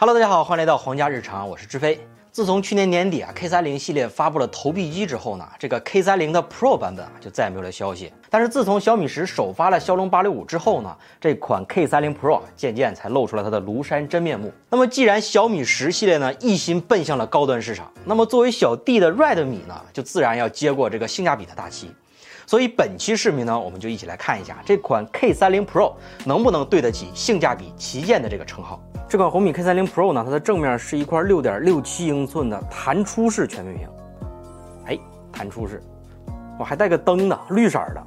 Hello，大家好，欢迎来到皇家日常，我是志飞。自从去年年底啊，K 三零系列发布了投币机之后呢，这个 K 三零的 Pro 版本啊就再也没有了消息。但是自从小米十首发了骁龙八六五之后呢，这款 K 三零 Pro 渐渐才露出了它的庐山真面目。那么既然小米十系列呢一心奔向了高端市场，那么作为小弟的 Redmi 呢，就自然要接过这个性价比的大旗。所以本期视频呢，我们就一起来看一下这款 K 三零 Pro 能不能对得起性价比旗舰的这个称号。这款红米 K 三零 Pro 呢，它的正面是一块六点六七英寸的弹出式全面屏，哎，弹出式，我还带个灯呢，绿色的。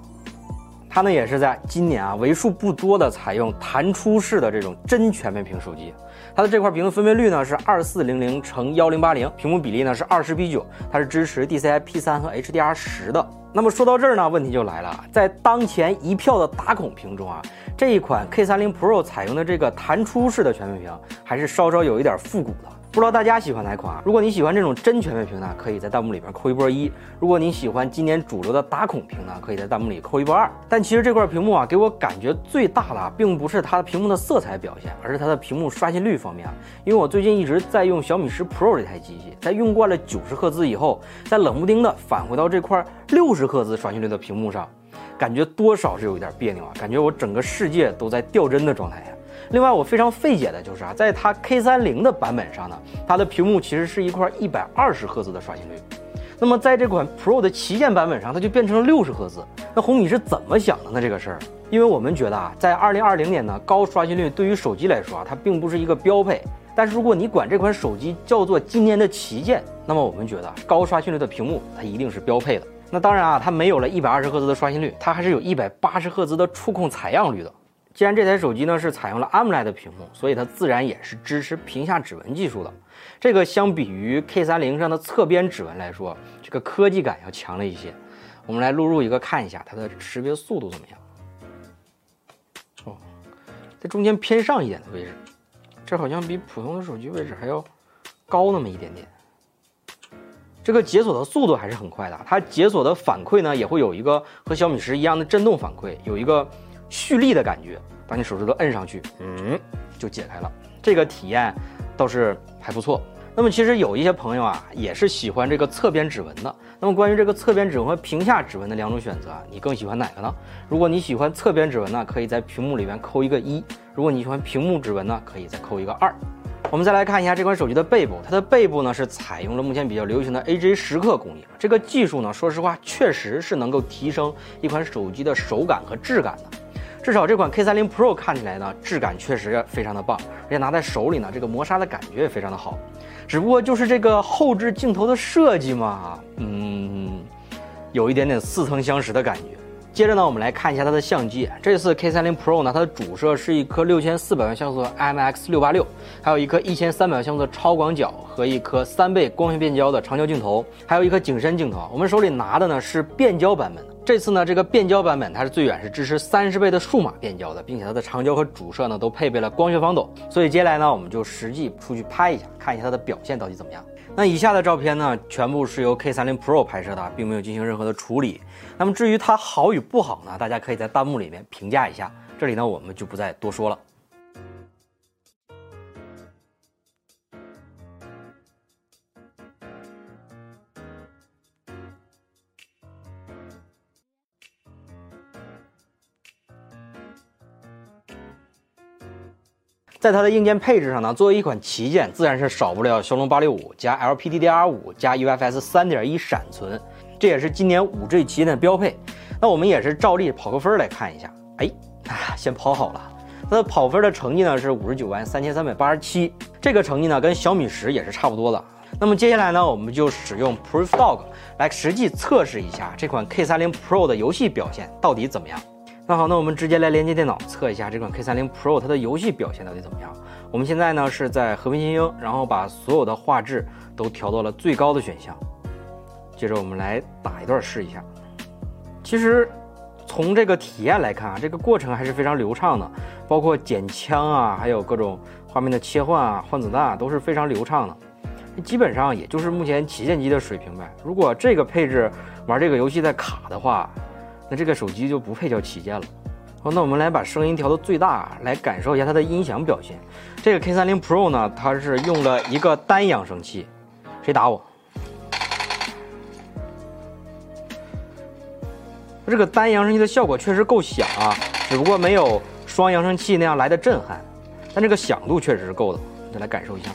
它呢也是在今年啊为数不多的采用弹出式的这种真全面屏手机。它的这块屏的分辨率呢是二四零零乘幺零八零，屏幕比例呢是二十比九，它是支持 DCI P 三和 HDR 十的。那么说到这儿呢，问题就来了，在当前一票的打孔屏中啊，这一款 K 三零 Pro 采用的这个弹出式的全面屏，还是稍稍有一点复古的。不知道大家喜欢哪款啊？如果你喜欢这种真全面屏呢，可以在弹幕里边扣一波一；如果你喜欢今年主流的打孔屏呢，可以在弹幕里扣一波二。但其实这块屏幕啊，给我感觉最大的啊并不是它的屏幕的色彩表现，而是它的屏幕刷新率方面啊。因为我最近一直在用小米十 Pro 这台机器，在用惯了九十赫兹以后，在冷不丁的返回到这块六十赫兹刷新率的屏幕上，感觉多少是有一点别扭啊，感觉我整个世界都在掉帧的状态呀。另外，我非常费解的就是啊，在它 K 三零的版本上呢，它的屏幕其实是一块一百二十赫兹的刷新率。那么在这款 Pro 的旗舰版本上，它就变成了六十赫兹。那红米是怎么想的呢？这个事儿，因为我们觉得啊，在二零二零年呢，高刷新率对于手机来说啊，它并不是一个标配。但是如果你管这款手机叫做今年的旗舰，那么我们觉得高刷新率的屏幕它一定是标配的。那当然啊，它没有了一百二十赫兹的刷新率，它还是有一百八十赫兹的触控采样率的。既然这台手机呢是采用了 AMOLED 的屏幕，所以它自然也是支持屏下指纹技术的。这个相比于 K 三零上的侧边指纹来说，这个科技感要强了一些。我们来录入一个看一下它的识别速度怎么样。哦，在中间偏上一点的位置，这好像比普通的手机位置还要高那么一点点。这个解锁的速度还是很快的，它解锁的反馈呢也会有一个和小米十一样的震动反馈，有一个。蓄力的感觉，把你手指头摁上去，嗯，就解开了。这个体验倒是还不错。那么其实有一些朋友啊，也是喜欢这个侧边指纹的。那么关于这个侧边指纹和屏下指纹的两种选择，你更喜欢哪个呢？如果你喜欢侧边指纹呢，可以在屏幕里面扣一个一；如果你喜欢屏幕指纹呢，可以再扣一个二。我们再来看一下这款手机的背部，它的背部呢是采用了目前比较流行的 AJ 时刻工艺。这个技术呢，说实话确实是能够提升一款手机的手感和质感的。至少这款 K 三零 Pro 看起来呢，质感确实非常的棒，而且拿在手里呢，这个磨砂的感觉也非常的好。只不过就是这个后置镜头的设计嘛，嗯，有一点点似曾相识的感觉。接着呢，我们来看一下它的相机。这次 K 三零 Pro 呢，它的主摄是一颗六千四百万像素的 IMX 六八六，还有一颗一千三百万像素的超广角和一颗三倍光学变焦的长焦镜头，还有一颗景深镜头。我们手里拿的呢是变焦版本。这次呢，这个变焦版本它是最远是支持三十倍的数码变焦的，并且它的长焦和主摄呢都配备了光学防抖。所以接下来呢，我们就实际出去拍一下，看一下它的表现到底怎么样。那以下的照片呢，全部是由 K30 Pro 拍摄的，并没有进行任何的处理。那么至于它好与不好呢，大家可以在弹幕里面评价一下。这里呢，我们就不再多说了。在它的硬件配置上呢，作为一款旗舰，自然是少不了骁龙八六五加 LPDDR5 加 UFS 三点一闪存，这也是今年五 G 旗舰的标配。那我们也是照例跑个分来看一下，哎，先跑好了，它的跑分的成绩呢是五十九万三千三百八十七，这个成绩呢跟小米十也是差不多的。那么接下来呢，我们就使用 ProofDog 来实际测试一下这款 K 三零 Pro 的游戏表现到底怎么样。那好，那我们直接来连接电脑测一下这款 K 三零 Pro 它的游戏表现到底怎么样。我们现在呢是在和平精英，然后把所有的画质都调到了最高的选项。接着我们来打一段试一下。其实从这个体验来看啊，这个过程还是非常流畅的，包括捡枪啊，还有各种画面的切换啊、换子弹啊，都是非常流畅的。基本上也就是目前旗舰机的水平呗。如果这个配置玩这个游戏在卡的话，那这个手机就不配叫旗舰了。好，那我们来把声音调到最大，来感受一下它的音响表现。这个 K30 Pro 呢，它是用了一个单扬声器。谁打我？这个单扬声器的效果确实够响啊，只不过没有双扬声器那样来的震撼，但这个响度确实是够的。再来感受一下。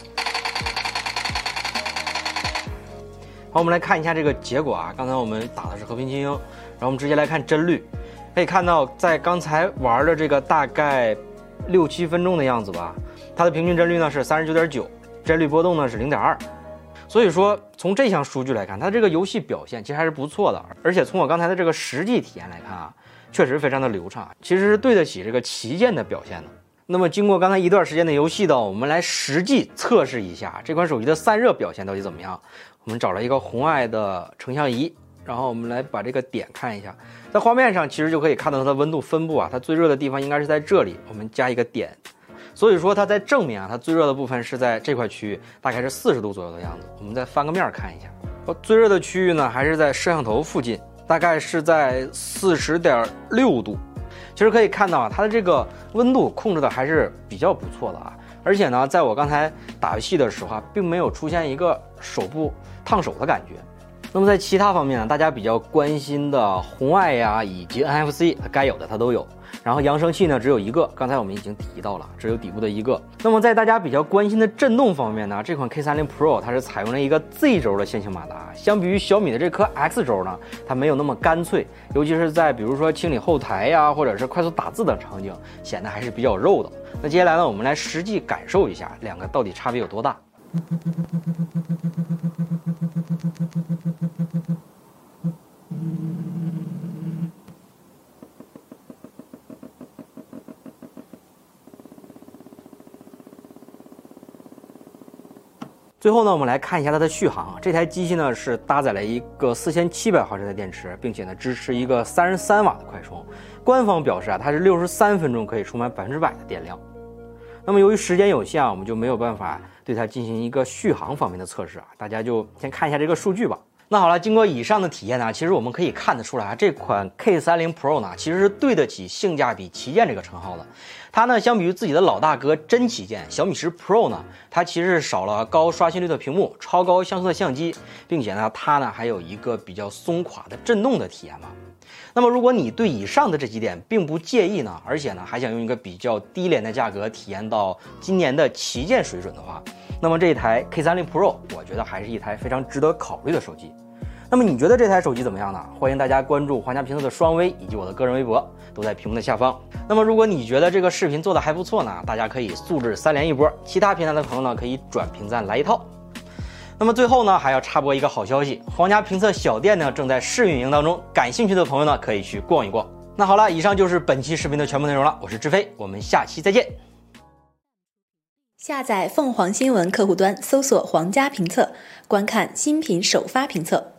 好，我们来看一下这个结果啊。刚才我们打的是和平精英，然后我们直接来看帧率，可以看到在刚才玩的这个大概六七分钟的样子吧，它的平均帧率呢是三十九点九，帧率波动呢是零点二。所以说，从这项数据来看，它这个游戏表现其实还是不错的，而且从我刚才的这个实际体验来看啊，确实非常的流畅，其实是对得起这个旗舰的表现的。那么经过刚才一段时间的游戏呢，我们来实际测试一下这款手机的散热表现到底怎么样。我们找了一个红外的成像仪，然后我们来把这个点看一下，在画面上其实就可以看到它的温度分布啊，它最热的地方应该是在这里，我们加一个点。所以说它在正面啊，它最热的部分是在这块区域，大概是四十度左右的样子。我们再翻个面看一下，最热的区域呢还是在摄像头附近，大概是在四十点六度。其实可以看到啊，它的这个温度控制的还是比较不错的啊。而且呢，在我刚才打游戏的时候啊，并没有出现一个手部烫手的感觉。那么在其他方面呢，大家比较关心的红外呀，以及 NFC，它该有的它都有。然后扬声器呢只有一个，刚才我们已经提到了，只有底部的一个。那么在大家比较关心的震动方面呢，这款 K30 Pro 它是采用了一个 Z 轴的线性马达，相比于小米的这颗 X 轴呢，它没有那么干脆，尤其是在比如说清理后台呀，或者是快速打字等场景，显得还是比较肉的。那接下来呢，我们来实际感受一下两个到底差别有多大。最后呢，我们来看一下它的续航。这台机器呢是搭载了一个四千七百毫安的电池，并且呢支持一个三十三瓦的快充。官方表示啊，它是六十三分钟可以充满百分之百的电量。那么由于时间有限啊，我们就没有办法对它进行一个续航方面的测试啊。大家就先看一下这个数据吧。那好了，经过以上的体验呢，其实我们可以看得出来啊，这款 K30 Pro 呢其实是对得起性价比旗舰这个称号的。它呢，相比于自己的老大哥真旗舰小米十 Pro 呢，它其实是少了高刷新率的屏幕、超高像素的相机，并且呢，它呢还有一个比较松垮的震动的体验嘛。那么，如果你对以上的这几点并不介意呢，而且呢还想用一个比较低廉的价格体验到今年的旗舰水准的话，那么这一台 K30 Pro 我觉得还是一台非常值得考虑的手机。那么你觉得这台手机怎么样呢？欢迎大家关注皇家评测的双微以及我的个人微博，都在屏幕的下方。那么如果你觉得这个视频做的还不错呢，大家可以素质三连一波，其他平台的朋友呢可以转评赞来一套。那么最后呢还要插播一个好消息，皇家评测小店呢正在试运营当中，感兴趣的朋友呢可以去逛一逛。那好了，以上就是本期视频的全部内容了，我是志飞，我们下期再见。下载凤凰新闻客户端，搜索皇家评测，观看新品首发评测。